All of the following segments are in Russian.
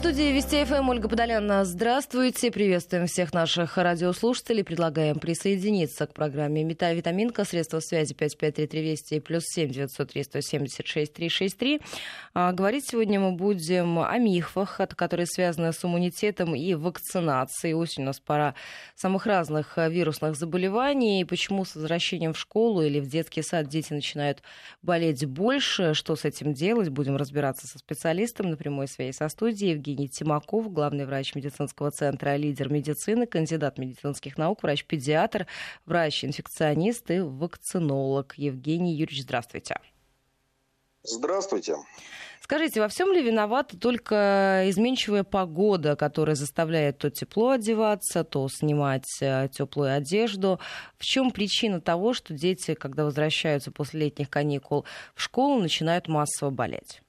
студии Вести ФМ Ольга Подоляна. Здравствуйте. Приветствуем всех наших радиослушателей. Предлагаем присоединиться к программе «Мета витаминка». Средства связи 5533 Вести плюс 7 903 176 363. А, говорить сегодня мы будем о мифах, которые связаны с иммунитетом и вакцинацией. Осень у нас пора самых разных вирусных заболеваний. Почему с возвращением в школу или в детский сад дети начинают болеть больше? Что с этим делать? Будем разбираться со специалистом на прямой связи со студией. Евгений Тимаков, главный врач медицинского центра «Лидер медицины», кандидат медицинских наук, врач-педиатр, врач-инфекционист и вакцинолог. Евгений Юрьевич, здравствуйте. Здравствуйте. Скажите, во всем ли виновата только изменчивая погода, которая заставляет то тепло одеваться, то снимать э, теплую одежду? В чем причина того, что дети, когда возвращаются после летних каникул в школу, начинают массово болеть?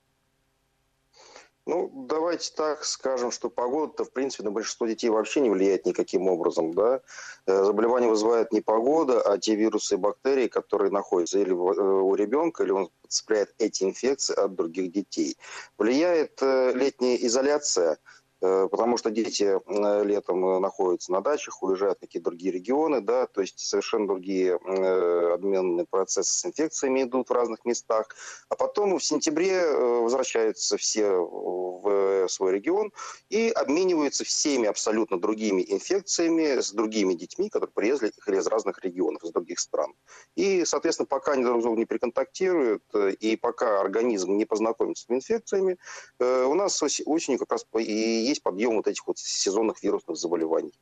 Ну, давайте так скажем, что погода-то, в принципе, на большинство детей вообще не влияет никаким образом, да. Э, заболевание вызывает не погода, а те вирусы и бактерии, которые находятся или э, у ребенка, или он подцепляет эти инфекции от других детей. Влияет э, летняя изоляция – потому что дети э, летом э, находятся на дачах, уезжают в какие-то другие регионы, да, то есть совершенно другие обменные процессы с инфекциями идут в разных местах, а потом в сентябре возвращаются все в свой регион и обмениваются всеми абсолютно другими инфекциями с другими детьми, которые приехали из разных регионов, из других стран. И, соответственно, пока они друг с другом не приконтактируют и пока организм не познакомится с инфекциями, у нас осенью как раз и есть подъем вот этих вот сезонных вирусных заболеваний.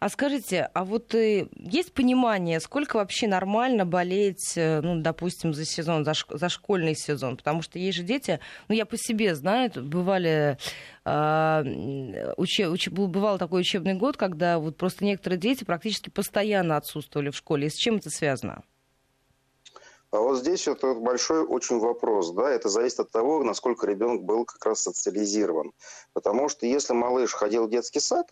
А скажите, а вот э, есть понимание, сколько вообще нормально болеть, э, ну, допустим, за сезон, за, за школьный сезон? Потому что есть же дети, ну, я по себе знаю, бывали, э, уче, уч, бывал такой учебный год, когда вот просто некоторые дети практически постоянно отсутствовали в школе. И с чем это связано? А вот здесь вот большой очень вопрос, да, это зависит от того, насколько ребенок был как раз социализирован. Потому что если малыш ходил в детский сад,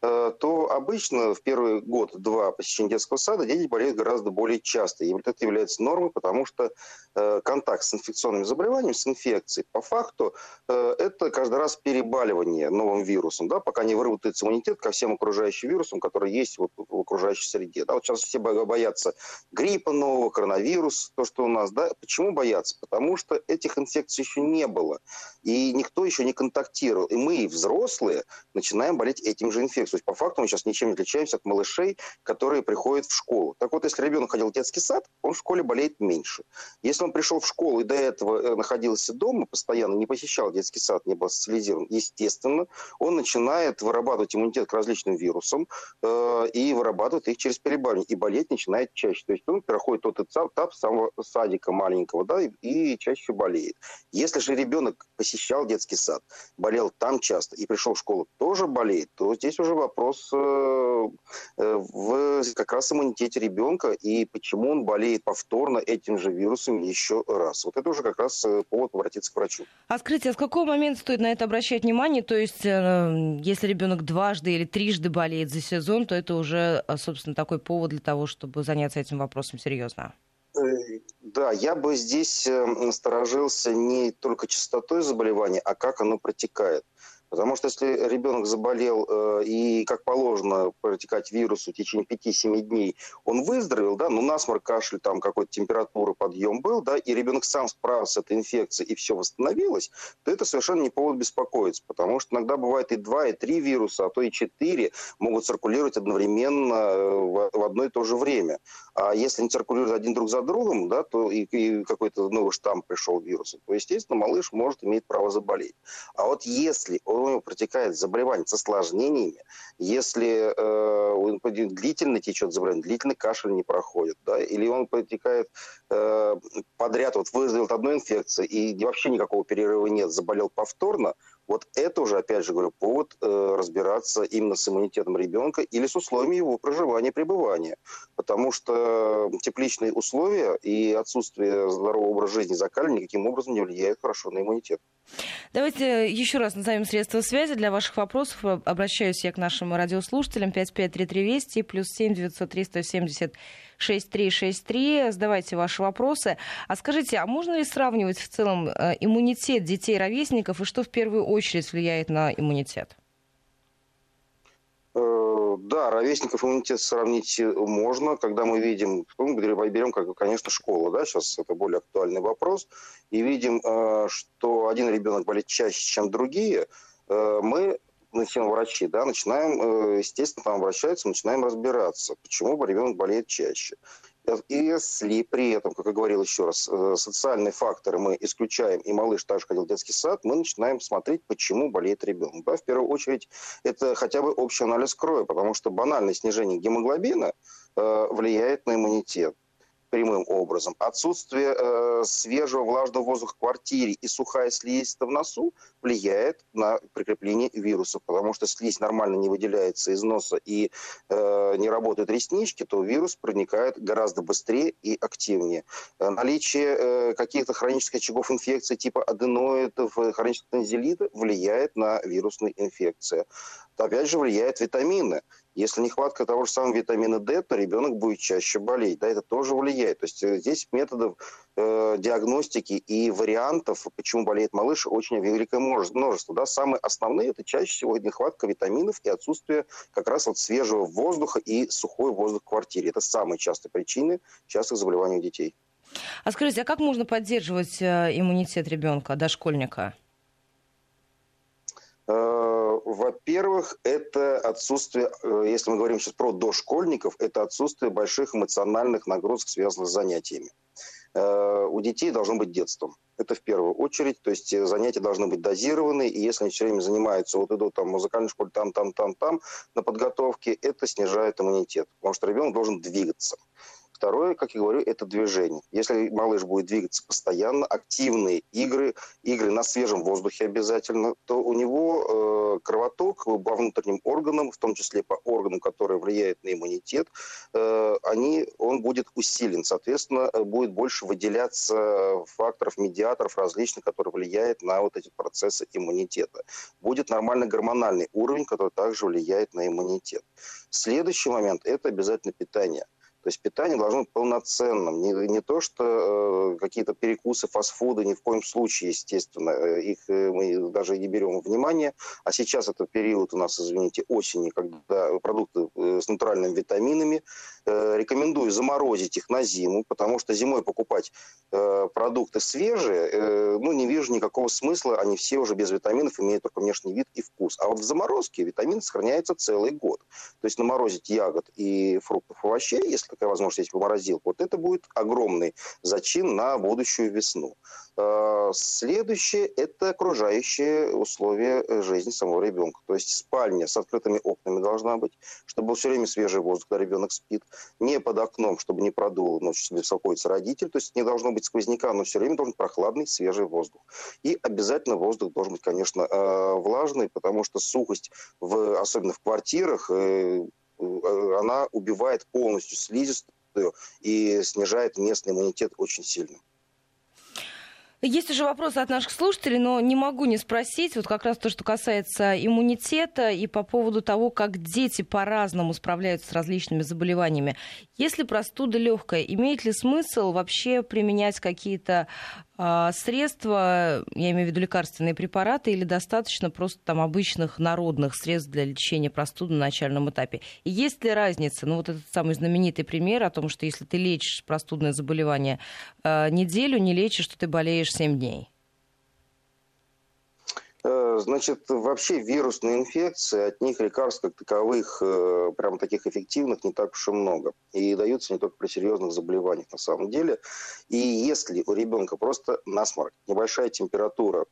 то обычно в первый год-два посещения детского сада дети болеют гораздо более часто. И вот это является нормой, потому что э, контакт с инфекционными заболеваниями, с инфекцией, по факту, э, это каждый раз перебаливание новым вирусом, да, пока не выработается иммунитет ко всем окружающим вирусам, которые есть вот в окружающей среде. Да. Вот сейчас все боятся гриппа нового, коронавируса, то, что у нас. Да. Почему боятся? Потому что этих инфекций еще не было. И никто еще не контактировал. И мы, взрослые, начинаем болеть этим же инфекцией. То есть, по факту, мы сейчас ничем не отличаемся от малышей, которые приходят в школу. Так вот, если ребенок ходил в детский сад, он в школе болеет меньше. Если он пришел в школу и до этого э, находился дома постоянно, не посещал детский сад, не был социализирован, естественно, он начинает вырабатывать иммунитет к различным вирусам э, и вырабатывает их через перебаливание. И болеть начинает чаще. То есть он проходит тот этап самого садика маленького, да, и, и чаще болеет. Если же ребенок посещал детский сад, болел там часто и пришел в школу тоже болеет, то здесь уже вопрос э, э, в как раз иммунитете ребенка и почему он болеет повторно этим же вирусом еще раз. Вот это уже как раз э, повод обратиться к врачу. А скажите, а с какого момента стоит на это обращать внимание? То есть, если ребенок дважды или трижды болеет за сезон, то это уже, собственно, такой повод для того, чтобы заняться этим вопросом серьезно? Да, я бы здесь насторожился не только частотой заболевания, а как оно протекает. Потому что если ребенок заболел э, и, как положено, протекать вирусу в течение 5-7 дней, он выздоровел, да, ну насморк, кашель, там какой-то температура, подъем был, да, и ребенок сам справился с этой инфекцией и все восстановилось, то это совершенно не повод беспокоиться. Потому что иногда бывает и 2, и 3 вируса, а то и 4 могут циркулировать одновременно э, в, одно и то же время. А если они циркулируют один друг за другом, да, то и, и какой-то новый штамм пришел вируса, то, естественно, малыш может иметь право заболеть. А вот если у него протекает заболевание с осложнениями, если э, он длительно течет заболевание, длительный кашель не проходит, да, или он протекает э, подряд, вот выздоровел от одной инфекции, и вообще никакого перерыва нет, заболел повторно, вот это уже, опять же говорю, повод э, разбираться именно с иммунитетом ребенка или с условиями его проживания и пребывания. Потому что тепличные условия и отсутствие здорового образа жизни закаля никаким образом не влияет хорошо на иммунитет. Давайте еще раз назовем средства связи для ваших вопросов. Обращаюсь я к нашим радиослушателям. 553320 плюс 7 903 170 6363. Задавайте ваши вопросы. А скажите, а можно ли сравнивать в целом э, иммунитет детей-ровесников и что в первую очередь влияет на иммунитет? Э, да, ровесников иммунитет сравнить можно, когда мы видим, ну, берем, как, конечно, школу, да, сейчас это более актуальный вопрос, и видим, э, что один ребенок болеет чаще, чем другие, мы начинаем врачи, да, начинаем, естественно, там обращаются, начинаем разбираться, почему ребенок болеет чаще. Если при этом, как я говорил еще раз, э, социальные факторы мы исключаем, и малыш также ходил в детский сад, мы начинаем смотреть, почему болеет ребенок. Да, в первую очередь, это хотя бы общий анализ крови, потому что банальное снижение гемоглобина э, влияет на иммунитет прямым образом. Отсутствие э, свежего влажного воздуха в квартире и сухая слизь в носу влияет на прикрепление вирусов, потому что слизь нормально не выделяется из носа и э, не работают реснички, то вирус проникает гораздо быстрее и активнее. Э, наличие э, каких-то хронических очагов инфекции типа аденоидов, э, хронического тонзиллита влияет на вирусные инфекции. Опять же влияют витамины. Если нехватка того же самого витамина D, то ребенок будет чаще болеть. Да, это тоже влияет. То есть э, здесь методов э, диагностики и вариантов, почему болеет малыш, очень великое множество. Да. Самые основные – это чаще всего нехватка витаминов и отсутствие как раз вот свежего воздуха и сухой воздух в квартире. Это самые частые причины частых заболеваний у детей. А скажите, а как можно поддерживать э, иммунитет ребенка, дошкольника? Э, во-первых, это отсутствие, э, если мы говорим сейчас про дошкольников, это отсутствие больших эмоциональных нагрузок, связанных с занятиями. Э, у детей должно быть детством. Это в первую очередь. То есть занятия должны быть дозированы, и если они все время занимаются, вот идут там в музыкальной школе там, там, там, там, на подготовке, это снижает иммунитет. Потому что ребенок должен двигаться. Второе, как я говорю, это движение. Если малыш будет двигаться постоянно, активные игры, игры на свежем воздухе обязательно, то у него э, кровоток по внутренним органам, в том числе по органам, которые влияют на иммунитет, э, они, он будет усилен. Соответственно, э, будет больше выделяться факторов, медиаторов различных, которые влияют на вот эти процессы иммунитета. Будет нормальный гормональный уровень, который также влияет на иммунитет. Следующий момент – это обязательно питание. То есть питание должно быть полноценным. Не, не то, что э, какие-то перекусы, фастфуды, ни в коем случае, естественно. Э, их э, мы даже не берем внимание. А сейчас это период у нас, извините, осени, когда продукты э, с натуральными витаминами. Э, рекомендую заморозить их на зиму, потому что зимой покупать э, продукты свежие, э, ну, не вижу никакого смысла. Они все уже без витаминов, имеют только внешний вид и вкус. А вот в заморозке витамин сохраняется целый год. То есть наморозить ягод и фруктов, овощей, если такая возможность есть в морозилку, вот это будет огромный зачин на будущую весну. А, следующее – это окружающие условия жизни самого ребенка. То есть спальня с открытыми окнами должна быть, чтобы был все время свежий воздух, когда ребенок спит. Не под окном, чтобы не продул ночью себе беспокоится родитель. То есть не должно быть сквозняка, но все время должен быть прохладный, свежий воздух. И обязательно воздух должен быть, конечно, а, влажный, потому что сухость, в, особенно в квартирах, э, Э, она убивает полностью слизистую и снижает местный иммунитет очень сильно. Есть уже вопросы от наших слушателей, но не могу не спросить, вот как раз то, что касается иммунитета и по поводу того, как дети по-разному справляются с различными заболеваниями. Если простуда легкая, имеет ли смысл вообще применять какие-то э, средства, я имею в виду лекарственные препараты, или достаточно просто там обычных народных средств для лечения простуды на начальном этапе? И есть ли разница, ну вот этот самый знаменитый пример о том, что если ты лечишь простудное заболевание э, неделю, не лечишь, что ты болеешь 7 дней? Э, значит, вообще вирусные инфекции, от них лекарств как таковых, э, прям таких эффективных, не так уж и много. И даются не только при серьезных заболеваниях на самом деле. И если у ребенка просто насморк, небольшая температура,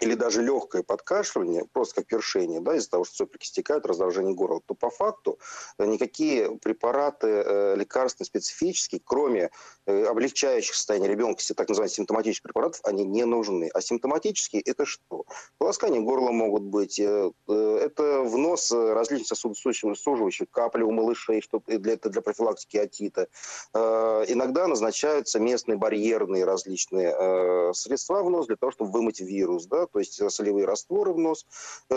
или даже легкое подкашливание, просто как першение, да, из-за того, что соплики стекают, раздражение горла, то по факту э, никакие препараты э, лекарственные, специфические, кроме э, облегчающих состояние ребенка, так называемых симптоматических препаратов, они не нужны. А симптоматические – это что? Полоскание горла могут быть, это внос различных сосудосуживающих капли у малышей, чтобы для, это для профилактики отита. Иногда назначаются местные барьерные различные средства внос для того, чтобы вымыть вирус, да, то есть солевые растворы в нос,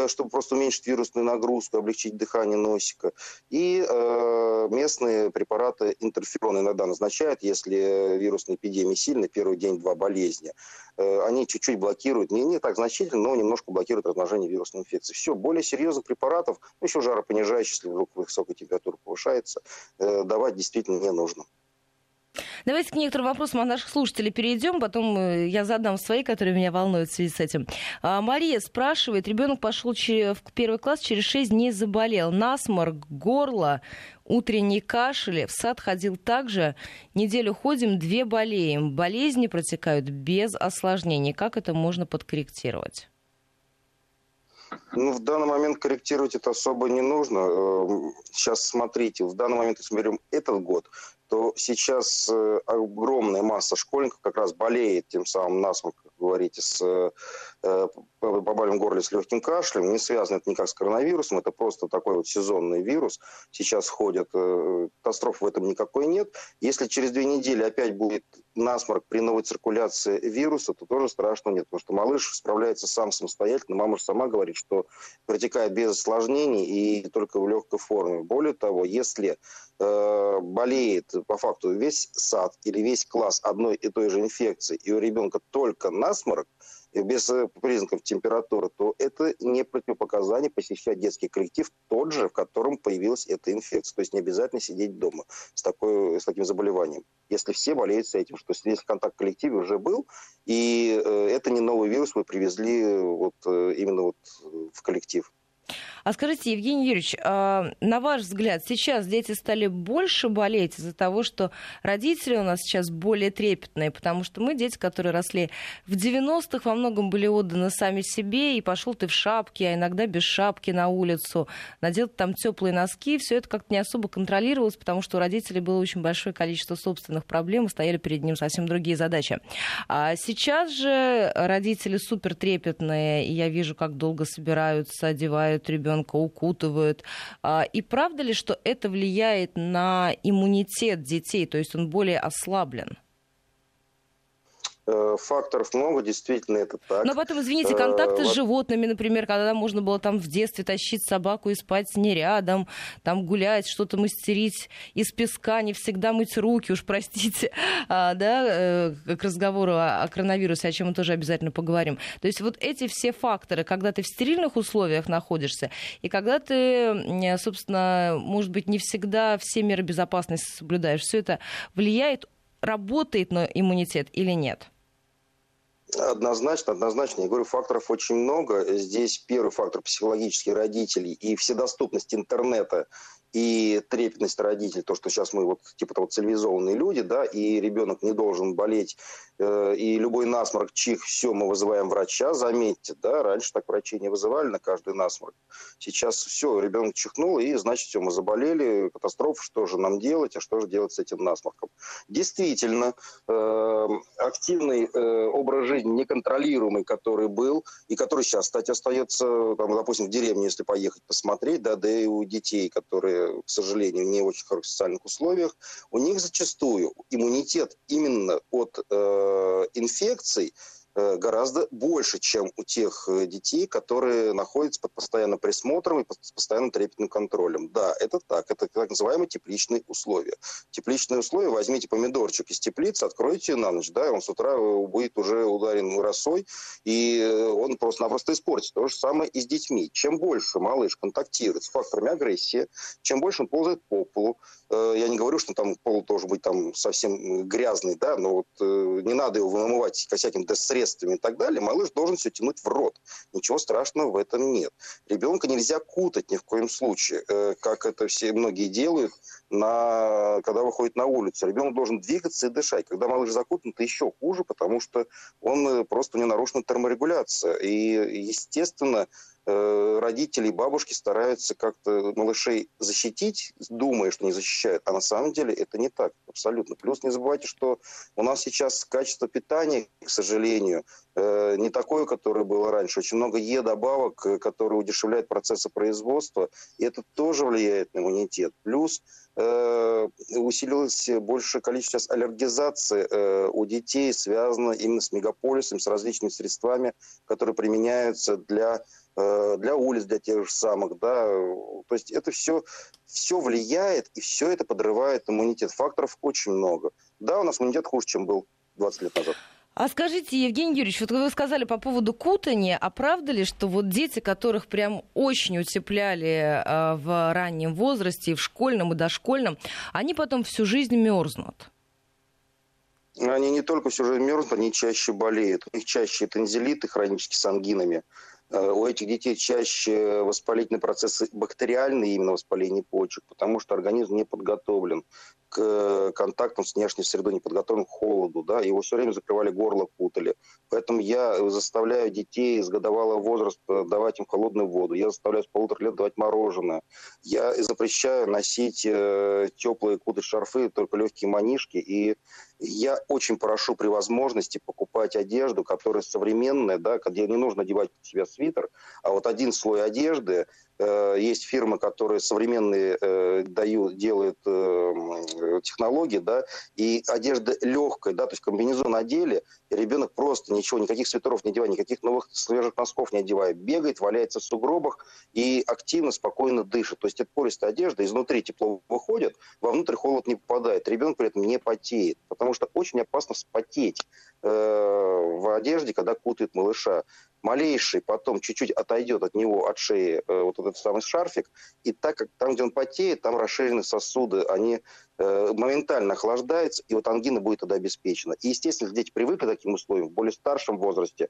чтобы просто уменьшить вирусную нагрузку, облегчить дыхание носика. И местные препараты интерферон иногда назначают, если вирусная эпидемия сильная, первый день-два болезни. Они чуть-чуть блокируют, не, не так значительно, но немножко блокируют размножение вирусной инфекции. Все, более серьезных препаратов, ну, еще жаропонижающих, если вдруг высокая температура повышается, давать действительно не нужно. Давайте к некоторым вопросам от наших слушателей перейдем, потом э, я задам свои, которые меня волнуют в связи с этим. А, Мария спрашивает, ребенок пошел в первый класс, через 6 дней заболел, насморк, горло, утренний кашель, в сад ходил также, неделю ходим, две болеем, болезни протекают без осложнений. Как это можно подкорректировать? Ну, в данный момент корректировать это особо не нужно. Эм, сейчас смотрите, в данный момент, если мы берем этот год, то сейчас э, огромная масса школьников как раз болеет тем самым насморком, говорите, с э, побалим горле с легким кашлем. Не связано это никак с коронавирусом, это просто такой вот сезонный вирус. Сейчас ходят, э, катастроф в этом никакой нет. Если через две недели опять будет насморк при новой циркуляции вируса, то тоже страшного нет, потому что малыш справляется сам самостоятельно. Мама же сама говорит, что протекает без осложнений и только в легкой форме. Более того, если э, болеет по факту весь сад или весь класс одной и той же инфекции, и у ребенка только насморк, без э, признаков температуры, то это не противопоказание посещать детский коллектив тот же, в котором появилась эта инфекция. То есть не обязательно сидеть дома с, такой, с таким заболеванием. Если все болеют с этим, что если контакт в коллективе уже был, и э, это не новый вирус, вы привезли вот, э, именно вот в коллектив. А скажите, Евгений Юрьевич, а, на ваш взгляд, сейчас дети стали больше болеть из-за того, что родители у нас сейчас более трепетные, потому что мы дети, которые росли в 90-х, во многом были отданы сами себе, и пошел ты в шапке, а иногда без шапки на улицу, надел там теплые носки, все это как-то не особо контролировалось, потому что у родителей было очень большое количество собственных проблем, и стояли перед ним совсем другие задачи. А сейчас же родители супер трепетные, и я вижу, как долго собираются, одевают ребенка ребенка укутывают. А, и правда ли, что это влияет на иммунитет детей, то есть он более ослаблен? Э, факторов много, действительно это так. Но потом, извините, контакты с э, животными, например, когда можно было там в детстве тащить собаку и спать с ней рядом, там гулять, что-то мастерить из песка, не всегда мыть руки, уж простите, а, да, э, к разговору о коронавирусе, о чем мы тоже обязательно поговорим. То есть вот эти все факторы, когда ты в стерильных условиях находишься, и когда ты, собственно, может быть, не всегда все меры безопасности соблюдаешь, все это влияет работает на иммунитет или нет? Однозначно, однозначно. Я говорю, факторов очень много. Здесь первый фактор психологический родителей и вседоступность интернета и трепетность родителей, то, что сейчас мы вот типа того цивилизованные люди, да, и ребенок не должен болеть, э, и любой насморк, чих, все, мы вызываем врача, заметьте, да, раньше так врачи не вызывали на каждый насморк. Сейчас все, ребенок чихнул, и значит, все, мы заболели, катастрофа, что же нам делать, а что же делать с этим насморком? Действительно, э, активный э, образ жизни, неконтролируемый, который был, и который сейчас, кстати, остается, там, допустим, в деревне, если поехать посмотреть, да, да и у детей, которые к сожалению, не очень хороших социальных условиях, у них зачастую иммунитет именно от э, инфекций гораздо больше, чем у тех э, детей, которые находятся под постоянным присмотром и под постоянным трепетным контролем. Да, это так. Это так называемые тепличные условия. Тепличные условия, возьмите помидорчик из теплицы, откройте на ночь, да, он с утра э, будет уже ударен росой, и он просто-напросто испортится. То же самое и с детьми. Чем больше малыш контактирует с факторами агрессии, чем больше он ползает по полу, я не говорю, что там пол должен быть там совсем грязный, да, но вот не надо его вымывать всяким средством средствами и так далее, малыш должен все тянуть в рот. Ничего страшного в этом нет. Ребенка нельзя кутать ни в коем случае, э, как это все многие делают, на, когда выходит на улицу. Ребенок должен двигаться и дышать. Когда малыш закутан, это еще хуже, потому что он э, просто не нарушена терморегуляция. И, естественно, родители и бабушки стараются как-то малышей защитить, думая, что не защищают, а на самом деле это не так, абсолютно. Плюс не забывайте, что у нас сейчас качество питания, к сожалению, э, не такое, которое было раньше. Очень много Е-добавок, э, которые удешевляют процессы производства, и это тоже влияет на иммунитет. Плюс Э, усилилось большее количество аллергизации э, у детей, связано именно с мегаполисом, с различными средствами, которые применяются для э, для улиц, для тех же самых, да, то есть это все, все влияет, и все это подрывает иммунитет. Факторов очень много. Да, у нас иммунитет хуже, чем был 20 лет назад. А скажите, Евгений Юрьевич, вот вы сказали по поводу кутания, а правда ли, что вот дети, которых прям очень утепляли э, в раннем возрасте, в школьном и дошкольном, они потом всю жизнь мерзнут? Они не только всю жизнь мерзнут, они чаще болеют. У них чаще тензилиты хронические с ангинами. Э, у этих детей чаще воспалительные процессы бактериальные, именно воспаление почек, потому что организм не подготовлен к э, контактам с внешней средой, не подготовлен к холоду, да, его все время закрывали горло, путали. Поэтому я заставляю детей с годовалого возраста давать им холодную воду, я заставляю с полутора лет давать мороженое, я запрещаю носить э, теплые куты шарфы, только легкие манишки, и я очень прошу при возможности покупать одежду, которая современная, да, где не нужно одевать себя свитер, а вот один слой одежды, есть фирмы, которые современные э, дают, делают э, технологии, да, и одежда легкая, да, то есть комбинезон одели, и ребенок просто ничего, никаких свитеров не одевает, никаких новых свежих носков не одевает, бегает, валяется в сугробах и активно, спокойно дышит. То есть это пористая одежда, изнутри тепло выходит, вовнутрь холод не попадает. Ребенок при этом не потеет, потому что очень опасно вспотеть в одежде, когда кутает малыша малейший потом чуть-чуть отойдет от него, от шеи, э, вот этот самый шарфик, и так как там, где он потеет, там расширены сосуды, они э, моментально охлаждаются, и вот ангина будет тогда обеспечена. И, естественно, дети привыкли к таким условиям, в более старшем возрасте,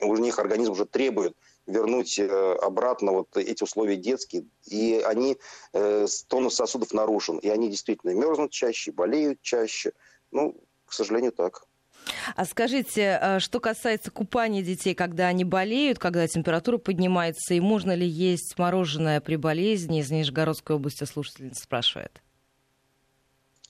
у них организм уже требует вернуть э, обратно вот эти условия детские, и они, э, тонус сосудов нарушен, и они действительно мерзнут чаще, болеют чаще. Ну, к сожалению, так. А скажите, э, что касается купания детей, когда они болеют, когда температура поднимается, и можно ли есть мороженое при болезни? Из Нижегородской области слушательница спрашивает.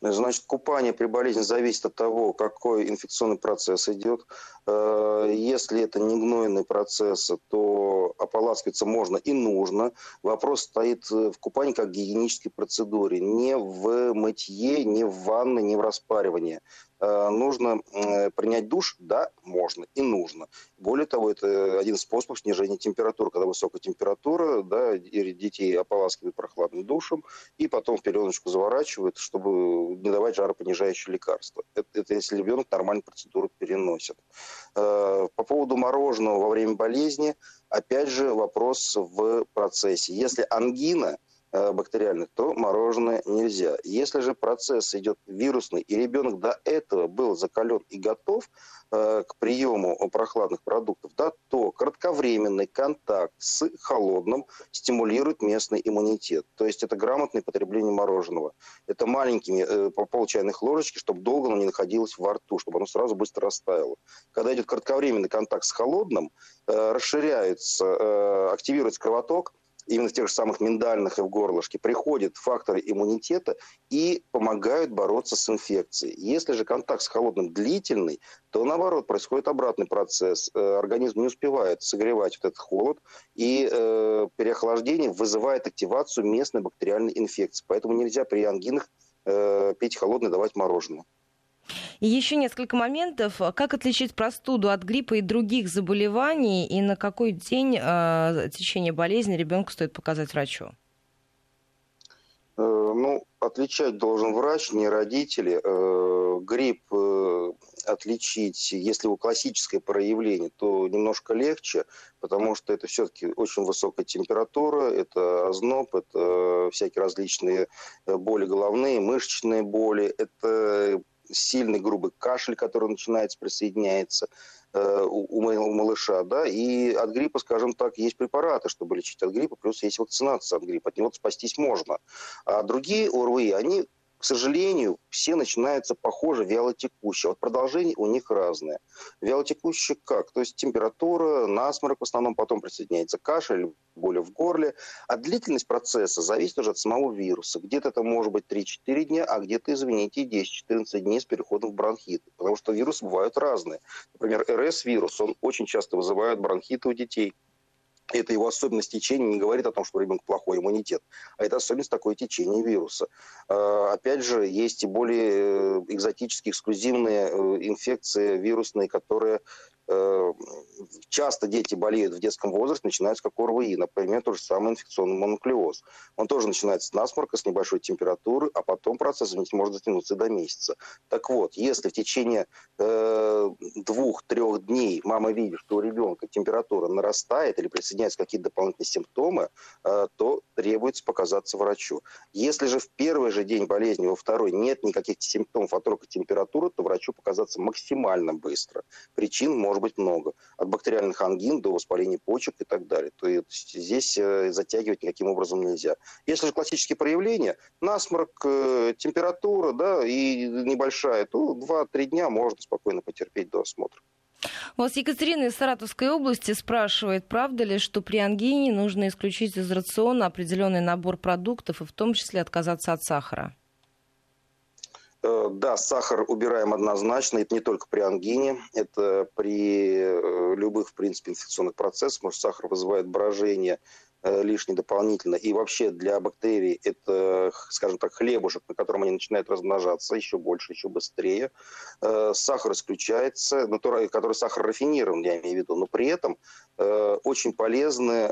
Значит, купание при болезни зависит от того, какой инфекционный процесс идет. Э, если это не гнойный процесс, то ополаскиваться можно и нужно. Вопрос стоит в купании как гигиенической процедуре, не в мытье, не в ванной, не в распаривании. Э, нужно принять душ, да, можно и нужно. Более того, это один из способов снижения температуры. Когда высокая температура, да, и детей ополаскивают прохладным душем, и потом в пеленочку заворачивают, чтобы не давать жаропонижающие лекарства. Это, это если ребенок нормальную процедуру переносит. Э, по поводу мороженого во время болезни, опять же, вопрос в процессе. Если ангина, Э, бактериальных, то мороженое нельзя. Если же процесс идет вирусный, и ребенок до этого был закален и готов э, к приему прохладных продуктов, да, то кратковременный контакт с холодным стимулирует местный иммунитет. То есть это грамотное потребление мороженого. Это маленькими э, по пол чайных ложечки, чтобы долго оно не находилось во рту, чтобы оно сразу быстро растаяло. Когда идет кратковременный контакт с холодным, э, расширяется, э, активируется кровоток, именно тех же самых миндальных и в горлышке, приходят факторы иммунитета и помогают бороться с инфекцией. Если же контакт с холодным длительный, то наоборот происходит обратный процесс. Э, организм не успевает согревать вот этот холод, и э, переохлаждение вызывает активацию местной бактериальной инфекции. Поэтому нельзя при ангинах э, пить холодное, давать мороженое. И еще несколько моментов. Как отличить простуду от гриппа и других заболеваний, и на какой день э, течение болезни ребенку стоит показать врачу? Э, ну, отличать должен врач, не родители. Э, грипп э, отличить, если у классическое проявление, то немножко легче, потому что это все-таки очень высокая температура, это озноб, это всякие различные боли головные, мышечные боли, это сильный грубый кашель, который начинается, присоединяется э, у, у малыша, да, и от гриппа, скажем так, есть препараты, чтобы лечить от гриппа, плюс есть вакцинация от гриппа, от него спастись можно. А другие ОРВИ, они к сожалению, все начинаются похоже вялотекущие. Вот продолжение у них разное. Вялотекущие как? То есть температура, насморк в основном, потом присоединяется кашель, боли в горле. А длительность процесса зависит уже от самого вируса. Где-то это может быть 3-4 дня, а где-то, извините, 10-14 дней с переходом в бронхит. Потому что вирусы бывают разные. Например, РС-вирус, он очень часто вызывает бронхиты у детей это его особенность течения не говорит о том, что у ребенка плохой иммунитет, а это особенность такое течения вируса. А, опять же, есть и более э, экзотические, эксклюзивные э, инфекции вирусные, которые Э, часто дети болеют в детском возрасте, начинаются как ОРВИ, например, тот же самый инфекционный мононуклеоз. Он тоже начинается с насморка, с небольшой температуры, а потом процесс может затянуться до месяца. Так вот, если в течение э, двух-трех дней мама видит, что у ребенка температура нарастает или присоединяются какие-то дополнительные симптомы, э, то требуется показаться врачу. Если же в первый же день болезни, во второй нет никаких симптомов, а только температура, то врачу показаться максимально быстро. Причин может может быть много. От бактериальных ангин до воспаления почек и так далее. То есть здесь э, затягивать никаким образом нельзя. Если же классические проявления, насморк, э, температура да, и небольшая, то 2-3 дня можно спокойно потерпеть до осмотра. У вас Екатерина из Саратовской области спрашивает, правда ли, что при ангине нужно исключить из рациона определенный набор продуктов и в том числе отказаться от сахара? Э, да, сахар убираем однозначно. Это не только при ангине, это при э, любых, в принципе, инфекционных процессах. Может, сахар вызывает брожение, лишний дополнительно. И вообще для бактерий это, скажем так, хлебушек, на котором они начинают размножаться еще больше, еще быстрее. Э, сахар исключается, который сахар рафинирован, я имею в виду, но при этом э, очень полезны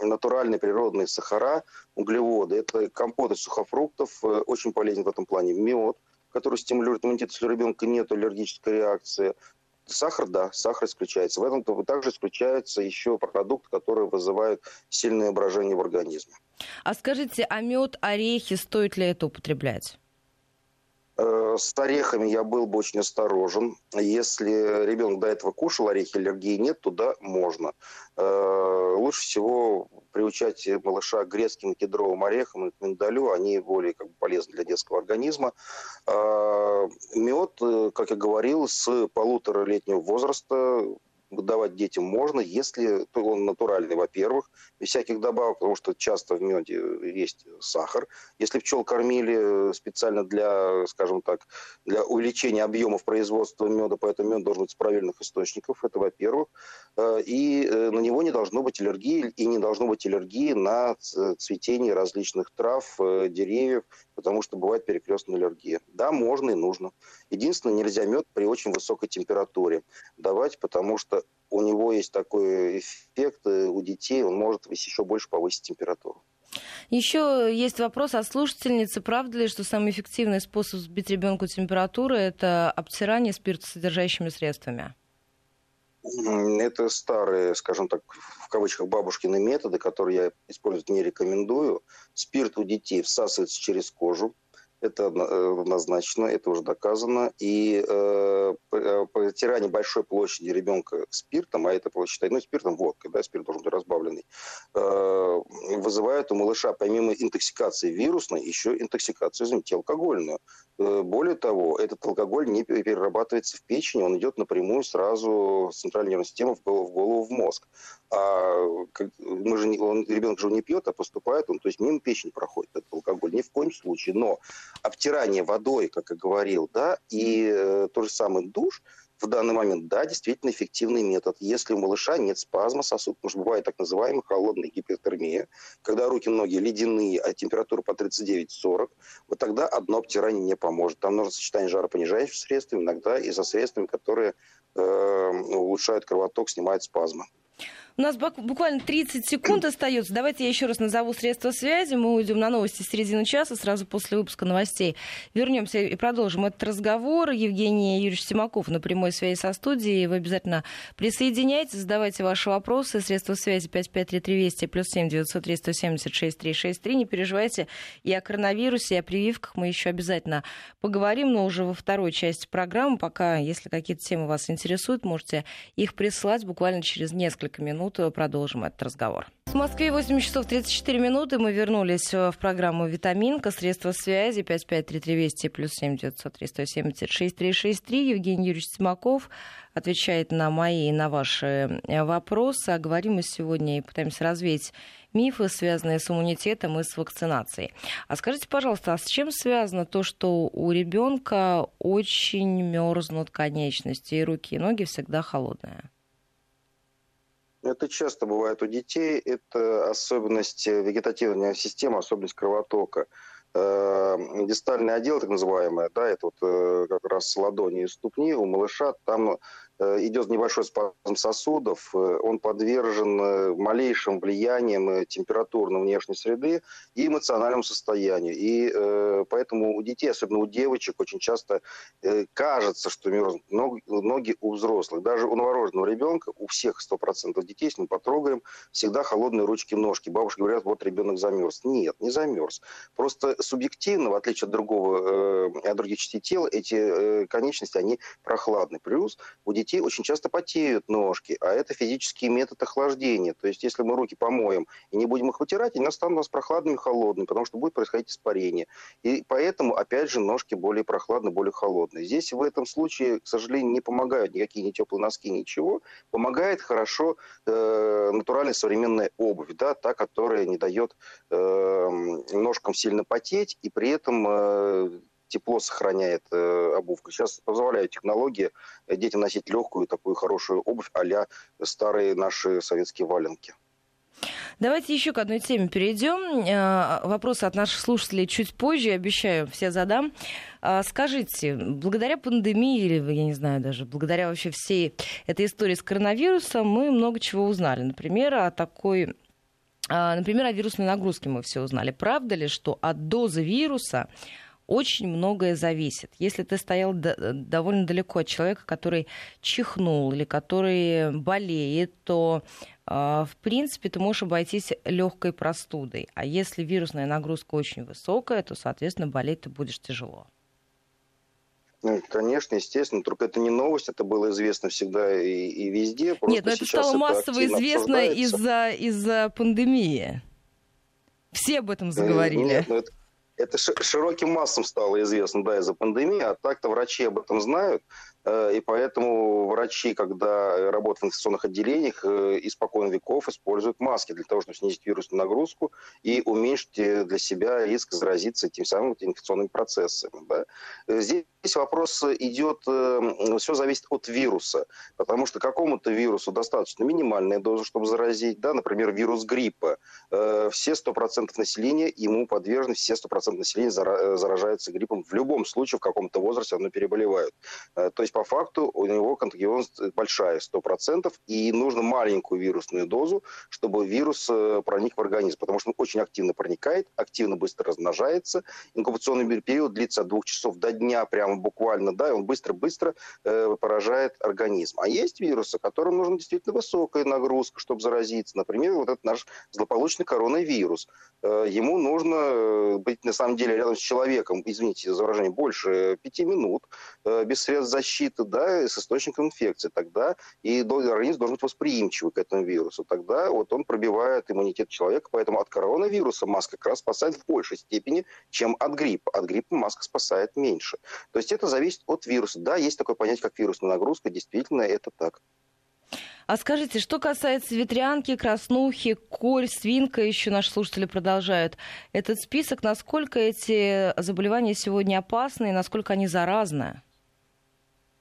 натуральные природные сахара, углеводы. Это компот из сухофруктов, очень полезен в этом плане мед, который стимулирует иммунитет, если у ребенка нет аллергической реакции. Сахар, да, сахар исключается. В этом также исключаются еще продукты, которые вызывают сильное брожение в организме. А скажите, а мед, орехи, стоит ли это употреблять? Э, с орехами я был бы очень осторожен. Если ребенок до этого кушал орехи, аллергии нет, то да, можно. Э, лучше всего приучать малыша к грецким кедровым орехам и к миндалю. Они более как бы, полезны для детского организма. Э, Мед, как я говорил, с полуторалетнего возраста давать детям можно, если он натуральный, во-первых, без всяких добавок, потому что часто в меде есть сахар. Если пчел кормили специально для, скажем так, для увеличения объемов производства меда, поэтому мед должен быть с правильных источников, это во-первых. Э, и э, на него не должно быть аллергии, и не должно быть аллергии на цветение различных трав, э, деревьев, потому что бывает перекрестная аллергия. Да, можно и нужно. Единственное, нельзя мед при очень высокой температуре давать, потому что у него есть такой эффект у детей, он может еще больше повысить температуру. Еще есть вопрос от слушательницы. Правда ли, что самый эффективный способ сбить ребенку температуру – это обтирание спиртосодержащими средствами? Это старые, скажем так, в кавычках бабушкины методы, которые я использовать не рекомендую. Спирт у детей всасывается через кожу. Это э, однозначно, это уже доказано. И э, э протирание большой площади ребенка спиртом, а это считай, ну, спиртом водкой, да, спирт должен быть разбавленный, э, вызывает у малыша помимо интоксикации вирусной еще интоксикацию, извините, алкогольную. Э, более того, этот алкоголь не перерабатывается в печени, он идет напрямую сразу с центральной нервной системы в, голову, в мозг. А мы же не, он, ребенок же не пьет, а поступает он, то есть мимо печени проходит этот алкоголь, ни в коем случае. Но обтирание водой, как я говорил, да, и э, тот же самый душ – в данный момент, да, действительно эффективный метод. Если у малыша нет спазма сосудов, что бывает так называемая холодная гипертермия, когда руки, ноги ледяные, а температура по 39-40, вот тогда одно обтирание не поможет. Там нужно сочетание жаропонижающих средств, иногда и со средствами, которые э, улучшают кровоток, снимают спазмы. У нас буквально 30 секунд остается. Давайте я еще раз назову средства связи. Мы уйдем на новости с середины часа, сразу после выпуска новостей. Вернемся и продолжим этот разговор. Евгений Юрьевич Симаков на прямой связи со студией. Вы обязательно присоединяйтесь, задавайте ваши вопросы. Средства связи 553320 плюс 7 903 176 363. Не переживайте. И о коронавирусе, и о прививках мы еще обязательно поговорим, но уже во второй части программы. Пока, если какие-то темы вас интересуют, можете их присылать буквально через несколько минут минут продолжим этот разговор. В Москве 8 часов 34 минуты. Мы вернулись в программу «Витаминка». Средства связи 553320 плюс 7 903 176 363. Евгений Юрьевич Тимаков отвечает на мои и на ваши вопросы. А говорим мы сегодня и пытаемся развеять мифы, связанные с иммунитетом и с вакцинацией. А скажите, пожалуйста, а с чем связано то, что у ребенка очень мерзнут конечности и руки, и ноги всегда холодные? Это часто бывает у детей. Это особенность вегетативной системы, особенность кровотока. Э, дистальный отдел, так называемый, да, это вот э, как раз ладони и ступни у малыша, там Э, идет небольшой спазм сосудов, э, он подвержен э, малейшим влияниям температурной внешней среды и эмоциональному состоянию. И поэтому у детей, особенно у девочек, очень часто кажется, что мерзнут ноги у взрослых. Даже у новорожденного ребенка, у всех 100% детей, если мы потрогаем, всегда холодные ручки, ножки. Бабушки говорят, вот ребенок замерз. Нет, не замерз. Просто субъективно, в отличие от другого, от других частей тела, эти конечности, они прохладны. Плюс у детей детей очень часто потеют ножки, а это физический метод охлаждения. То есть, если мы руки помоем и не будем их вытирать, они станут у нас прохладными, холодными, потому что будет происходить испарение. И поэтому, опять же, ножки более прохладные, более холодные. Здесь в этом случае, к сожалению, не помогают никакие не теплые носки, ничего. Помогает хорошо э, натуральная современная обувь, да, та, которая не дает э, ножкам сильно потеть и при этом э, тепло сохраняет э, обувка. Сейчас позволяют технологии э, детям носить легкую такую хорошую обувь а старые наши советские валенки. Давайте еще к одной теме перейдем. Э, вопросы от наших слушателей чуть позже, обещаю, все задам. Э, скажите, благодаря пандемии, или, я не знаю, даже благодаря вообще всей этой истории с коронавирусом, мы много чего узнали. Например, о такой Например, о вирусной нагрузке мы все узнали. Правда ли, что от дозы вируса очень многое зависит. Если ты стоял довольно далеко от человека, который чихнул или который болеет, то а, в принципе, ты можешь обойтись легкой простудой. А если вирусная нагрузка очень высокая, то, соответственно, болеть ты будешь тяжело. Ну, конечно, естественно, только это не новость, это было известно всегда и, и везде. Нет, но это стало массово известно из-за из пандемии. Все об этом заговорили. Нет, ну это, это широким массам стало известно, да, из-за пандемии, а так-то врачи об этом знают, и поэтому врачи, когда работают в инфекционных отделениях, э, испокон веков используют маски для того, чтобы снизить вирусную нагрузку и уменьшить э, для себя риск заразиться тем самым инфекционными процессами. Да. Здесь вопрос идет, все зависит от вируса, потому что какому-то вирусу достаточно минимальная доза, чтобы заразить, да, например, вирус гриппа. Все 100% населения ему подвержены, все 100% населения заражаются гриппом в любом случае, в каком-то возрасте оно переболевают. То есть есть по факту у него контагиозность большая, 100%, и нужно маленькую вирусную дозу, чтобы вирус э, проник в организм, потому что он очень активно проникает, активно быстро размножается. Инкубационный период длится от двух часов до дня, прямо буквально, да, и он быстро-быстро э, поражает организм. А есть вирусы, которым нужна действительно высокая нагрузка, чтобы заразиться. Например, вот этот наш злополучный коронавирус. Э, ему нужно э, быть, на самом деле, рядом с человеком, извините за выражение, больше пяти минут, э, без средств защиты, защиты, да, с источником инфекции, тогда и организм должен быть восприимчивый к этому вирусу. Тогда вот он пробивает иммунитет человека, поэтому от коронавируса маска как раз спасает в большей степени, чем от гриппа. От гриппа маска спасает меньше. То есть это зависит от вируса. Да, есть такое понятие, как вирусная нагрузка, действительно это так. А скажите, что касается ветрянки, краснухи, корь, свинка, еще наши слушатели продолжают. Этот список, насколько эти заболевания сегодня опасны и насколько они заразны?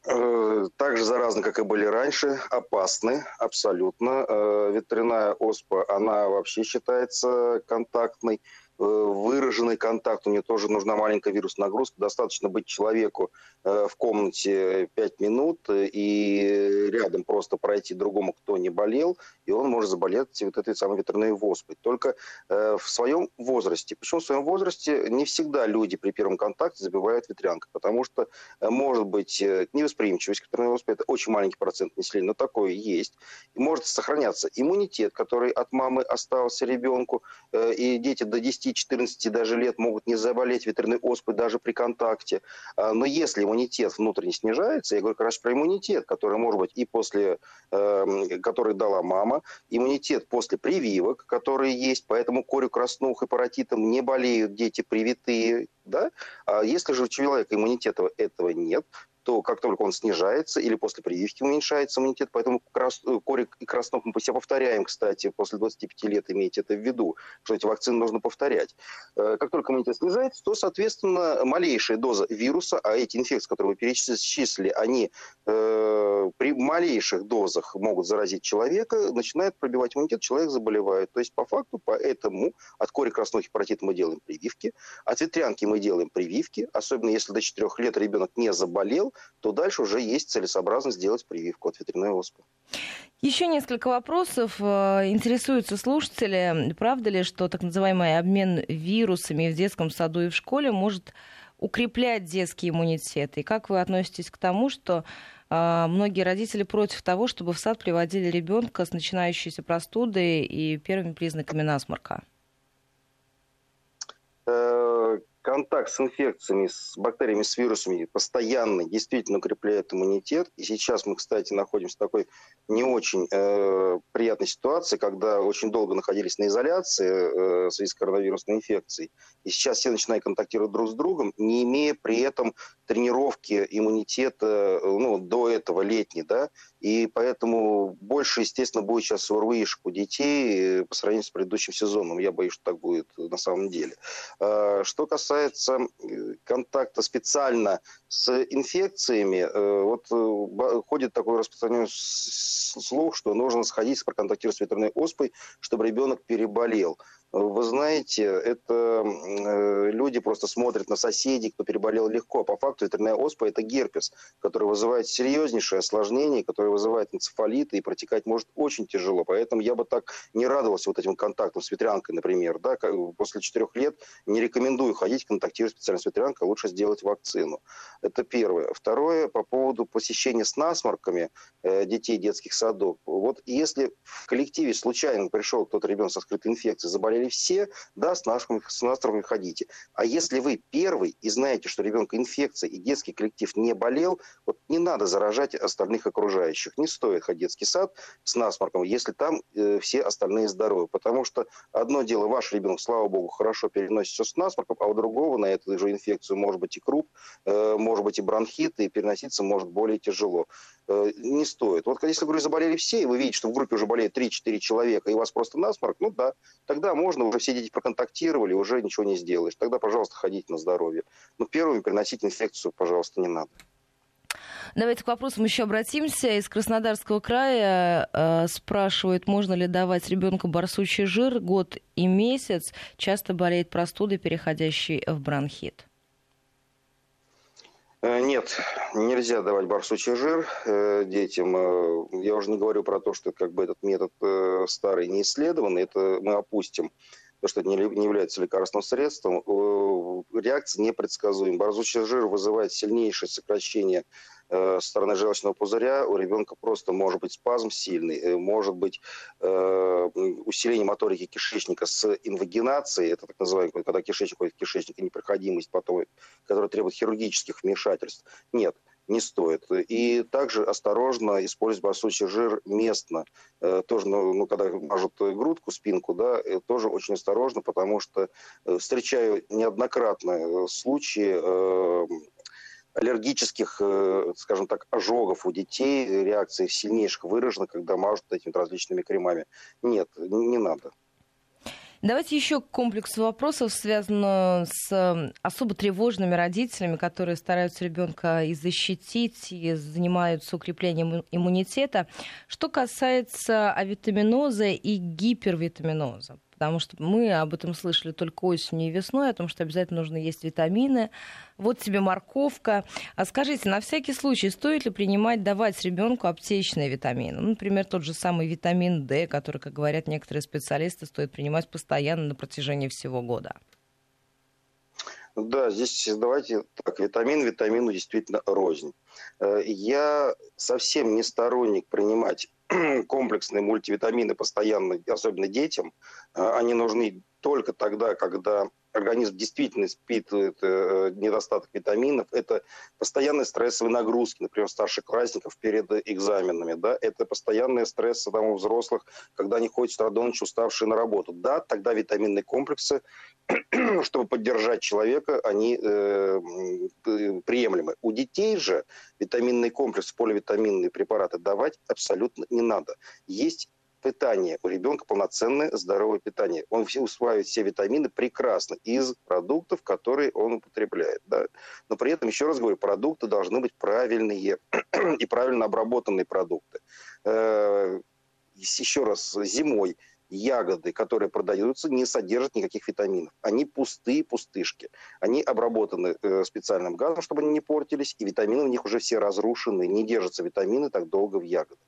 Э, так же заразны, как и были раньше, опасны абсолютно. Э, ветряная оспа, она вообще считается контактной. Э, выраженный контакт, у нее тоже нужна маленькая вирусная нагрузка. Достаточно быть человеку э, в комнате 5 минут и рядом просто пройти другому, кто не болел, и он может заболеть вот этой самой ветряной воспой. Только э, в своем возрасте. Почему в своем возрасте не всегда люди при первом контакте забивают ветрянкой? Потому что может быть невосприимчивость к ветряной оспе, это очень маленький процент населения, но такое есть. И может сохраняться иммунитет, который от мамы остался ребенку, и дети до 10 13-14 даже лет могут не заболеть ветряной оспой даже при контакте. А, но если иммунитет внутренне снижается, я говорю как раз про иммунитет, который может быть и после, эм, который дала мама, иммунитет после прививок, которые есть, поэтому корю краснух и паротитом не болеют дети привитые, да? А если же у человека иммунитета этого нет, то как только он снижается или после прививки уменьшается иммунитет, поэтому крас, э, корик и краснок мы себя повторяем, кстати, после 25 лет имейте это в виду, что эти вакцины нужно повторять. Э, как только иммунитет снижается, то, соответственно, малейшая доза вируса, а эти инфекции, которые вы перечислили, они э, при малейших дозах могут заразить человека, начинает пробивать иммунитет, человек заболевает. То есть, по факту, поэтому от кори красного хепатита мы делаем прививки, от ветрянки мы делаем прививки, особенно если до 4 лет ребенок не заболел, то дальше уже есть целесообразность сделать прививку от ветряной оспы. Еще несколько вопросов. Э, интересуются слушатели, правда ли, что так называемый обмен вирусами в детском саду и в школе может укреплять детский иммунитет? И как вы относитесь к тому, что э, многие родители против того, чтобы в сад приводили ребенка с начинающейся простудой и первыми признаками насморка? Контакт с инфекциями, с бактериями, с вирусами постоянно действительно укрепляет иммунитет. И сейчас мы, кстати, находимся в такой не очень э, приятной ситуации, когда очень долго находились на изоляции э, в связи с коронавирусной инфекцией. И сейчас все начинают контактировать друг с другом, не имея при этом тренировки иммунитета э, ну, до этого летней, да, и поэтому больше, естественно, будет сейчас ОРВИшек у детей э, по сравнению с предыдущим сезоном. Я боюсь, что так будет на самом деле. А, что касается э, контакта специально с инфекциями, вот ходит такой распространенный слух, что нужно сходить, проконтактировать с ветряной оспой, чтобы ребенок переболел. Вы знаете, это э, люди просто смотрят на соседей, кто переболел легко. По факту ветряная оспа – это герпес, который вызывает серьезнейшее осложнение, который вызывает энцефалиты и протекать может очень тяжело. Поэтому я бы так не радовался вот этим контактам с ветрянкой, например. Да? После четырех лет не рекомендую ходить контактировать специально с ветрянкой, лучше сделать вакцину. Это первое. Второе, по поводу посещения с насморками э, детей детских садов. Вот если в коллективе случайно пришел кто-то ребенок со скрытой инфекцией, заболел заболели все, да, с насморком, с насморком ходите. А если вы первый и знаете, что ребенка инфекция и детский коллектив не болел, вот не надо заражать остальных окружающих. Не стоит ходить в детский сад с насморком, если там э, все остальные здоровы. Потому что одно дело, ваш ребенок, слава богу, хорошо переносится с насморком, а у другого на эту же инфекцию может быть и круп, э, может быть и бронхит, и переноситься может более тяжело. Э, не стоит. Вот если, говорю, заболели все, и вы видите, что в группе уже болеет 3-4 человека, и у вас просто насморк, ну да, тогда можно, уже все дети проконтактировали, уже ничего не сделаешь. Тогда, пожалуйста, ходите на здоровье. Но первыми приносить инфекцию, пожалуйста, не надо. Давайте к вопросам еще обратимся. Из Краснодарского края э, спрашивают, можно ли давать ребенку барсучий жир год и месяц. Часто болеет простудой, переходящей в бронхит. Э, нет, нельзя давать барсучий жир э, детям. Э, я уже не говорю про то, что как бы этот метод старый не исследован, это мы опустим, потому что это не является лекарственным средством. Реакция непредсказуема. Барсучий жир вызывает сильнейшее сокращение со стороны желчного пузыря у ребенка просто может быть спазм сильный, э, может быть э, усиление моторики кишечника с инвагинацией, это так называемый, когда кишечник ходит в кишечник, и непроходимость потом, которая требует хирургических вмешательств. Нет, не стоит. И также осторожно использовать барсучий жир местно. Тоже, ну, ну, когда мажут грудку, спинку, да, тоже очень осторожно, потому что встречаю неоднократно случаи аллергических, э, скажем так, ожогов у детей, реакции сильнейших выражена, когда мажут этими различными кремами. Нет, не надо. Давайте еще комплекс вопросов, связанных с особо тревожными родителями, которые стараются ребенка и защитить, и занимаются укреплением иммунитета. Что касается авитаминоза и гипервитаминоза потому что мы об этом слышали только осенью и весной, о том, что обязательно нужно есть витамины. Вот тебе морковка. А скажите, на всякий случай, стоит ли принимать, давать ребенку аптечные витамины? Ну, например, тот же самый витамин D, который, как говорят некоторые специалисты, стоит принимать постоянно на протяжении всего года. Да, здесь давайте так, витамин витамину действительно рознь. Э, я совсем не сторонник принимать комплексные мультивитамины постоянно, особенно детям. Э, они нужны только тогда, когда организм действительно испытывает э, недостаток витаминов, это постоянные стрессовые нагрузки, например, старшеклассников перед экзаменами, да, это постоянные стрессы там, у взрослых, когда они ходят с ночь уставшие на работу. Да, тогда витаминные комплексы, чтобы поддержать человека, они э, приемлемы. У детей же витаминный комплекс, поливитаминные препараты давать абсолютно не надо. Есть питание. У ребенка полноценное здоровое питание. Он усваивает все витамины прекрасно из продуктов, которые он употребляет. Да? Но при этом, еще раз говорю, продукты должны быть правильные и правильно обработанные продукты. Э, еще раз, зимой ягоды, которые продаются, не содержат никаких витаминов. Они пустые пустышки. Они обработаны э, специальным газом, чтобы они не портились, и витамины у них уже все разрушены. Не держатся витамины так долго в ягодах.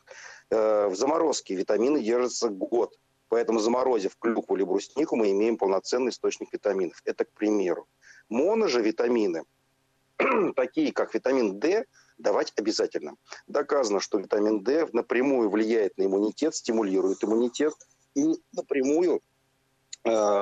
Э, в заморозке витамины держатся год. Поэтому заморозив клюкву или бруснику, мы имеем полноценный источник витаминов. Это к примеру. Моно же витамины, такие как витамин D, давать обязательно. Доказано, что витамин D напрямую влияет на иммунитет, стимулирует иммунитет и напрямую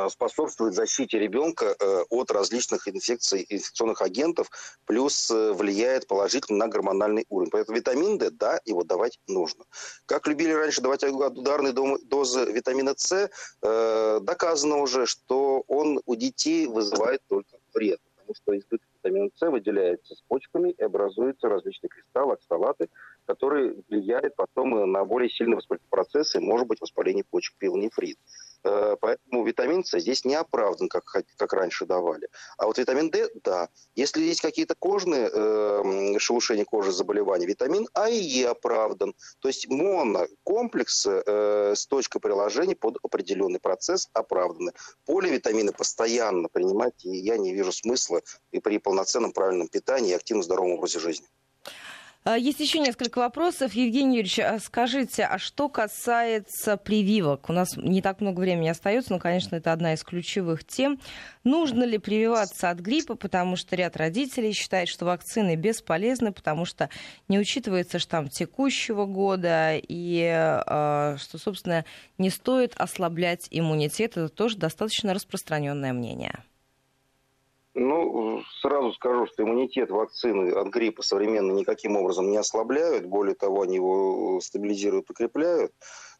способствует защите ребенка э, от различных инфекций, инфекционных агентов, плюс э, влияет положительно на гормональный уровень. Поэтому витамин D, да, его давать нужно. Как любили раньше давать ударные дозы витамина С, доказано уже, что он у детей вызывает только вред, потому что избыток витамина С выделяется с почками и образуются различные кристаллы, оксалаты, которые влияют потом на более сильные воспалительные процессы, может быть воспаление почек, пилонефрит. Э, поэтому витамин С здесь не оправдан, как, как раньше давали. А вот витамин D, да. Если есть какие-то кожные э, шелушения кожи, заболевания, витамин А и Е оправдан. То есть монокомплексы э, с точкой приложения под определенный процесс оправданы. Поливитамины постоянно принимать, и я не вижу смысла и при полноценном правильном питании и активном здоровом образе жизни. А, есть еще несколько вопросов. Евгений Юрьевич, а скажите, а что касается прививок? У нас не так много времени остается, но, конечно, это одна из ключевых тем. Нужно ли прививаться от гриппа, потому что ряд родителей считает, что вакцины бесполезны, потому что не учитывается штамм текущего года, и а, что, собственно, не стоит ослаблять иммунитет. Это тоже достаточно распространенное мнение. Ну, сразу скажу, что иммунитет вакцины от гриппа современно никаким образом не ослабляют. Более того, они его стабилизируют, укрепляют.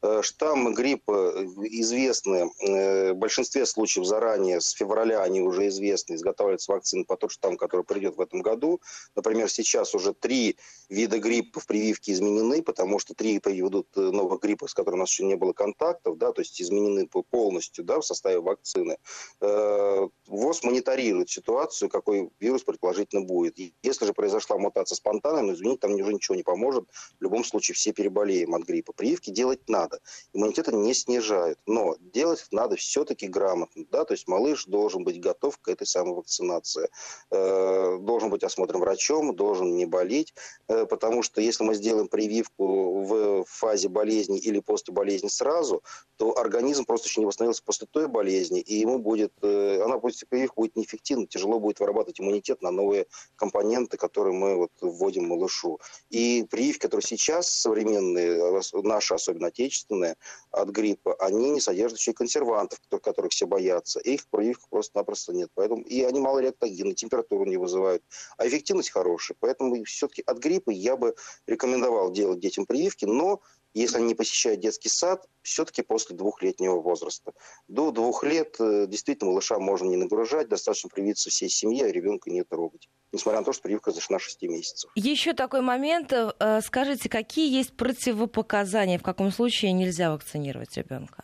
Э, штаммы гриппа известны э, в большинстве случаев заранее, с февраля они уже известны, изготавливаются вакцины по тот штамм, который придет в этом году. Например, сейчас уже три вида гриппа в прививке изменены, потому что три приведут э, новых гриппов, с которыми у нас еще не было контактов, да, то есть изменены полностью да, в составе вакцины. ВОЗ мониторирует ситуацию, какой вирус предположительно будет. Если же произошла мутация спонтанно, ну, извините, там уже ничего не поможет. В любом случае все переболеем от гриппа. Прививки делать надо надо. Иммунитета не снижают. Но делать надо все-таки грамотно. Да? То есть малыш должен быть готов к этой самой вакцинации. Э, должен быть осмотрен врачом, должен не болеть. Э, потому что если мы сделаем прививку в фазе болезни или после болезни сразу, то организм просто еще не восстановился после той болезни, и ему будет, э, она будет, прививка будет неэффективна, тяжело будет вырабатывать иммунитет на новые компоненты, которые мы вот вводим малышу. И прививки, которые сейчас современные, наши, особенно отечественные, отечественные от гриппа, они не содержат еще и консервантов, которых все боятся. И их прививок просто-напросто нет. Поэтому и они малореактогенны, температуру не вызывают. А эффективность хорошая. Поэтому все-таки от гриппа я бы рекомендовал делать детям прививки, но если они не посещают детский сад, все-таки после двухлетнего возраста. До двух лет э, действительно малыша можно не нагружать, достаточно привиться всей семье, а ребенка не трогать. Несмотря на то, что прививка завершена 6 месяцев. Еще такой момент. Э, скажите, какие есть противопоказания, в каком случае нельзя вакцинировать ребенка?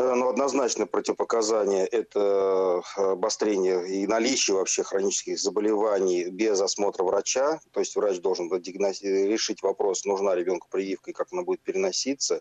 Э, ну, однозначно противопоказание – это э, обострение и наличие вообще хронических заболеваний без осмотра врача. То есть врач должен решить вопрос, нужна ребенку прививка и как она будет переноситься.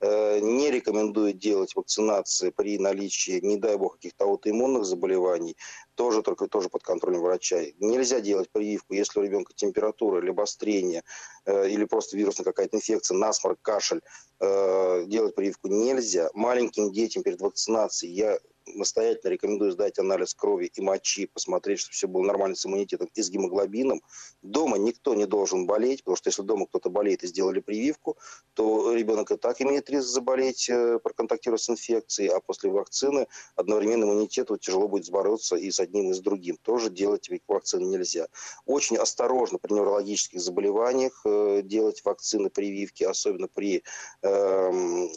Э, не рекомендует делать вакцинации при наличии, не дай бог, каких-то аутоиммунных заболеваний, тоже только тоже под контролем врача. Нельзя делать прививку, если у ребенка температура, либо обострение, э, или просто вирусная какая-то инфекция, насморк, кашель. Э, делать прививку нельзя. Маленьким детям перед вакцинацией я настоятельно рекомендую сдать анализ крови и мочи, посмотреть, чтобы все было нормально с иммунитетом и с гемоглобином. Дома никто не должен болеть, потому что если дома кто-то болеет и сделали прививку, то ребенок и так имеет риск заболеть, э, проконтактировать с инфекцией, а после вакцины одновременно иммунитету тяжело будет бороться и с одним, и с другим. Тоже делать вакцины нельзя. Очень осторожно при неврологических заболеваниях э, делать вакцины, прививки, особенно при э,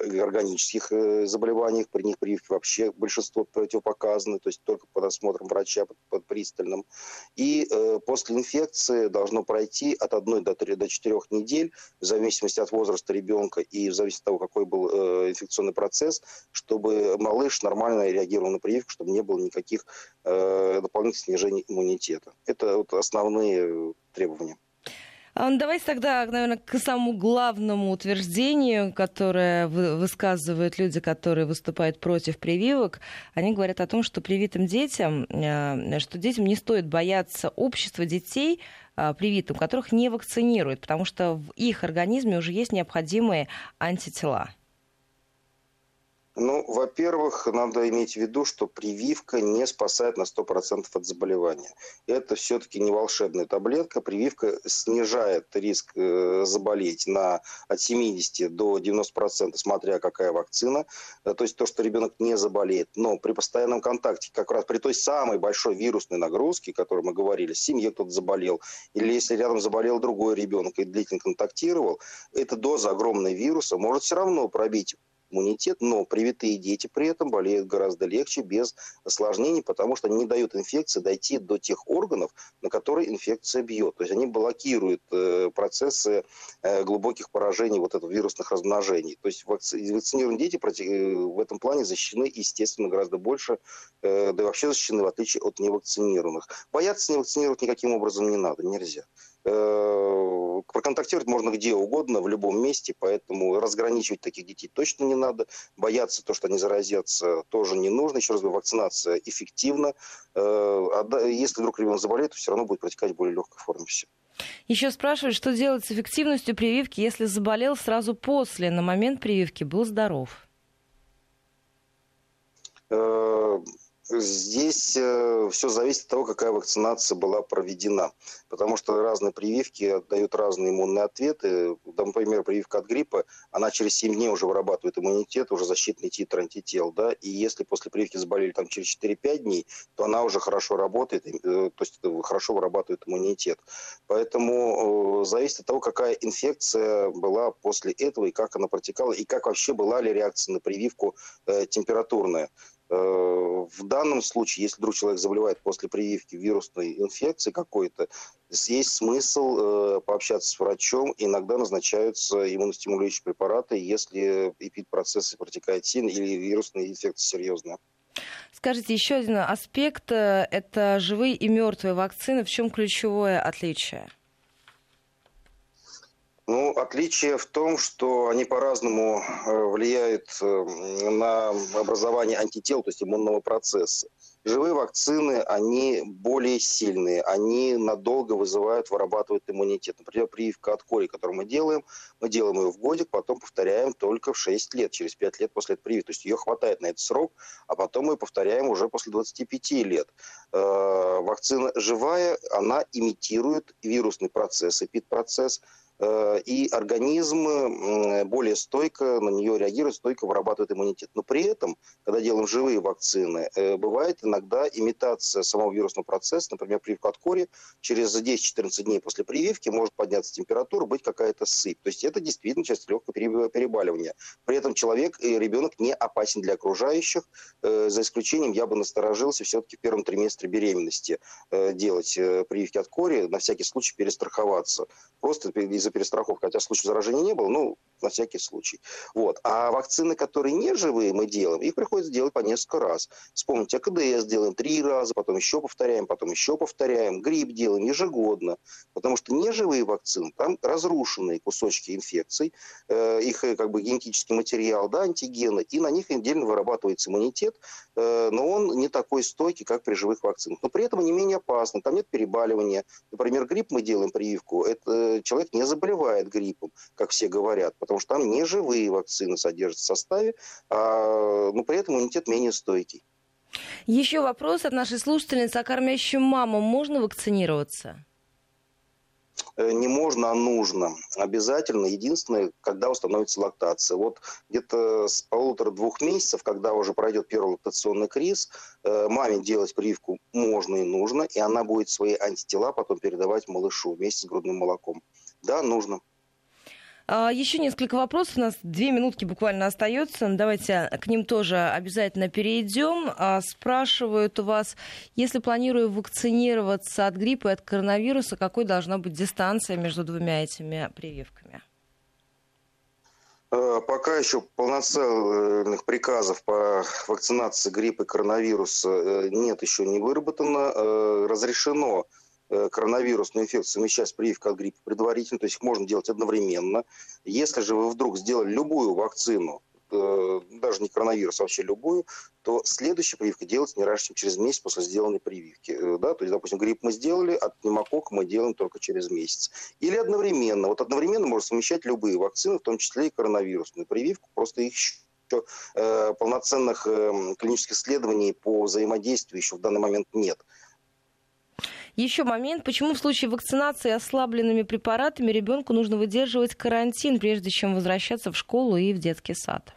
органических э, заболеваниях, при них прививки вообще большинство противопоказаны, то есть только под осмотром врача, под, под пристальным. И э, после инфекции должно пройти от 1 до 3 до 4 недель, в зависимости от возраста ребенка и в зависимости от того, какой был э, инфекционный процесс, чтобы малыш нормально реагировал на прививку, чтобы не было никаких э, дополнительных снижений иммунитета. Это вот основные требования. А, ну, давайте тогда, наверное, к самому главному утверждению, которое высказывают люди, которые выступают против прививок. Они говорят о том, что привитым детям, э, что детям не стоит бояться общества детей, а, привитым, которых не вакцинируют, потому что в их организме уже есть необходимые антитела. Ну, во-первых, надо иметь в виду, что прививка не спасает на 100% от заболевания. Это все-таки не волшебная таблетка. Прививка снижает риск э, заболеть на, от 70 до 90%, смотря какая вакцина. Э, то есть то, что ребенок не заболеет. Но при постоянном контакте, как раз при той самой большой вирусной нагрузке, о которой мы говорили, в семье кто-то заболел, или если рядом заболел другой ребенок и длительно контактировал, эта доза огромной вируса может все равно пробить иммунитет, но привитые дети при этом болеют гораздо легче, без осложнений, потому что они не дают инфекции дойти до тех органов, на которые инфекция бьет. То есть они блокируют э, процессы э, глубоких поражений вот этого вирусных размножений. То есть вакцинированные дети э, в этом плане защищены, естественно, гораздо больше, да и вообще защищены, в отличие от невакцинированных. Бояться не вакцинировать никаким образом не надо, нельзя. Э, проконтактировать можно где угодно, в любом месте, поэтому разграничивать таких детей точно не надо. Бояться то, что они заразятся, тоже не нужно. Еще раз говорю, вакцинация эффективна. Э, если вдруг ребенок заболеет, то все равно будет протекать в более легкой форме все. Еще спрашивают, что делать с эффективностью прививки, если заболел сразу после, на момент прививки был здоров? Э, Здесь э, все зависит от того, какая вакцинация была проведена. Потому что разные прививки дают разные иммунные ответы. Например, прививка от гриппа, она через 7 дней уже вырабатывает иммунитет, уже защитный титр антител. Да? И если после прививки заболели там, через 4-5 дней, то она уже хорошо работает, э, то есть хорошо вырабатывает иммунитет. Поэтому э, зависит от того, какая инфекция была после этого, и как она протекала, и как вообще была ли реакция на прививку э, температурная. Э, в данном случае, если вдруг человек заболевает после прививки вирусной инфекции какой-то, есть смысл э, пообщаться с врачом. Иногда назначаются иммуностимулирующие препараты, если эпид-процессы протекают сильно или вирусная инфекция серьезная. Скажите, еще один аспект э, – это живые и мертвые вакцины. В чем ключевое отличие? Ну, отличие в том, что они по-разному э, влияют э, на образование антител, то есть иммунного процесса. Живые вакцины, они более сильные, они надолго вызывают, вырабатывают иммунитет. Например, прививка от кори, которую мы делаем, мы делаем ее в годик, потом повторяем только в 6 лет, через 5 лет после этой прививки. То есть ее хватает на этот срок, а потом мы повторяем уже после 25 лет. Э, вакцина живая, она имитирует вирусный процесс, эпид-процесс, и организм более стойко на нее реагирует, стойко вырабатывает иммунитет. Но при этом, когда делаем живые вакцины, э, бывает иногда имитация самого вирусного процесса, например, от кори, через 10-14 дней после прививки может подняться температура, быть какая-то сыпь. То есть это действительно часть легкого перебаливания. При этом человек и ребенок не опасен для окружающих, э, за исключением я бы насторожился все-таки в первом триместре беременности делать прививки от кори, на всякий случай перестраховаться. Просто из за перестраховку, хотя случаев заражения не было, ну, на всякий случай. Вот. А вакцины, которые не живые, мы делаем, их приходится делать по несколько раз. Вспомните, АКДС делаем три раза, потом еще повторяем, потом еще повторяем. Грипп делаем ежегодно, потому что неживые вакцины, там разрушенные кусочки инфекций, э, их э, как бы генетический материал, да, антигены, и на них отдельно вырабатывается иммунитет, э, но он не такой стойкий, как при живых вакцинах. Но при этом они менее опасны, там нет перебаливания. Например, грипп мы делаем прививку, это, э, человек не заболевает гриппом, как все говорят, потому что там не живые вакцины содержатся в составе, а, но при этом иммунитет менее стойкий. Еще вопрос от нашей слушательницы. А кормящим мамам можно вакцинироваться? Э, не можно, а нужно. Обязательно. Единственное, когда установится лактация. Вот где-то с полутора-двух месяцев, когда уже пройдет первый лактационный криз, э, маме делать прививку можно и нужно, и она будет свои антитела потом передавать малышу вместе с грудным молоком. Да, нужно. А, Еще несколько вопросов. У нас две минутки буквально остается. Давайте к ним тоже обязательно перейдем. А, спрашивают у вас, если планирую вакцинироваться от гриппа и от коронавируса, какой должна быть дистанция между двумя этими прививками? Э, пока еще полноценных приказов по вакцинации гриппа и коронавируса э, нет, еще не выработано. Э, разрешено коронавирусную инфекцию совмещать с прививкой от гриппа предварительно, то есть их можно делать одновременно. Если же вы вдруг сделали любую вакцину, э, даже не коронавирус, а вообще любую, то следующая прививка делается не раньше, чем через месяц после сделанной прививки. Э, да? То есть, допустим, грипп мы сделали, от пневмокока мы делаем только через месяц. Или одновременно. Вот одновременно можно совмещать любые вакцины, в том числе и коронавирусную прививку, просто их еще полноценных клинических исследований по взаимодействию еще в данный момент нет. Еще момент, почему в случае вакцинации ослабленными препаратами ребенку нужно выдерживать карантин, прежде чем возвращаться в школу и в детский сад?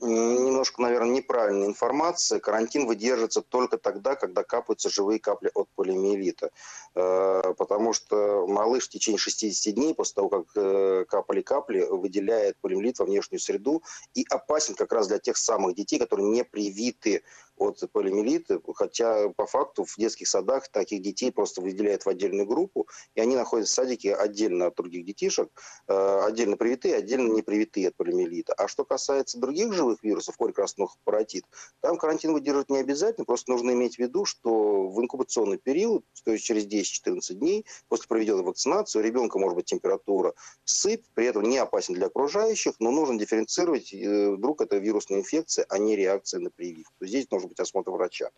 немножко, наверное, неправильная информация. Карантин выдерживается только тогда, когда капаются живые капли от полиомиелита. Э, потому что малыш в течение 60 дней после того, как э, капали капли, выделяет полиомиелит во внешнюю среду и опасен как раз для тех самых детей, которые не привиты от полиомиелита, хотя по факту в детских садах таких детей просто выделяют в отдельную группу, и они находятся в садике отдельно от других детишек, э, отдельно привитые, отдельно не привитые от полиомиелита. А что касается других живых вирусов, корь красных паротит, там карантин выдерживать не обязательно, просто нужно иметь в виду, что в инкубационный период, то есть через 10-14 дней после проведенной вакцинации у ребенка может быть температура, сыпь, при этом не опасен для окружающих, но нужно дифференцировать, э, вдруг это вирусная инфекция, а не реакция на прививку. Здесь нужно быть осмотр врача.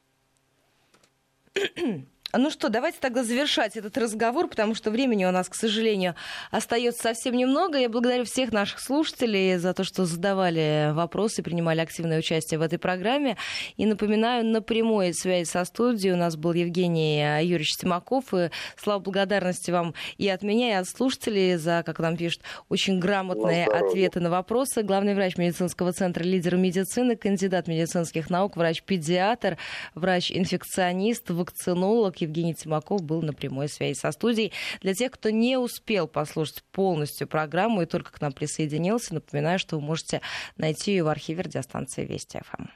Ну что, давайте тогда завершать этот разговор, потому что времени у нас, к сожалению, остается совсем немного. Я благодарю всех наших слушателей за то, что задавали вопросы, принимали активное участие в этой программе. И напоминаю, на прямой связи со студией у нас был Евгений Юрьевич Тимаков. И слава благодарности вам и от меня, и от слушателей за, как нам пишут, очень грамотные ответы на вопросы. Главный врач медицинского центра «Лидер медицины», кандидат медицинских наук, врач-педиатр, врач-инфекционист, вакцинолог Евгений Тимаков был на прямой связи со студией. Для тех, кто не успел послушать полностью программу и только к нам присоединился, напоминаю, что вы можете найти ее в архиве радиостанции Вести ФМ.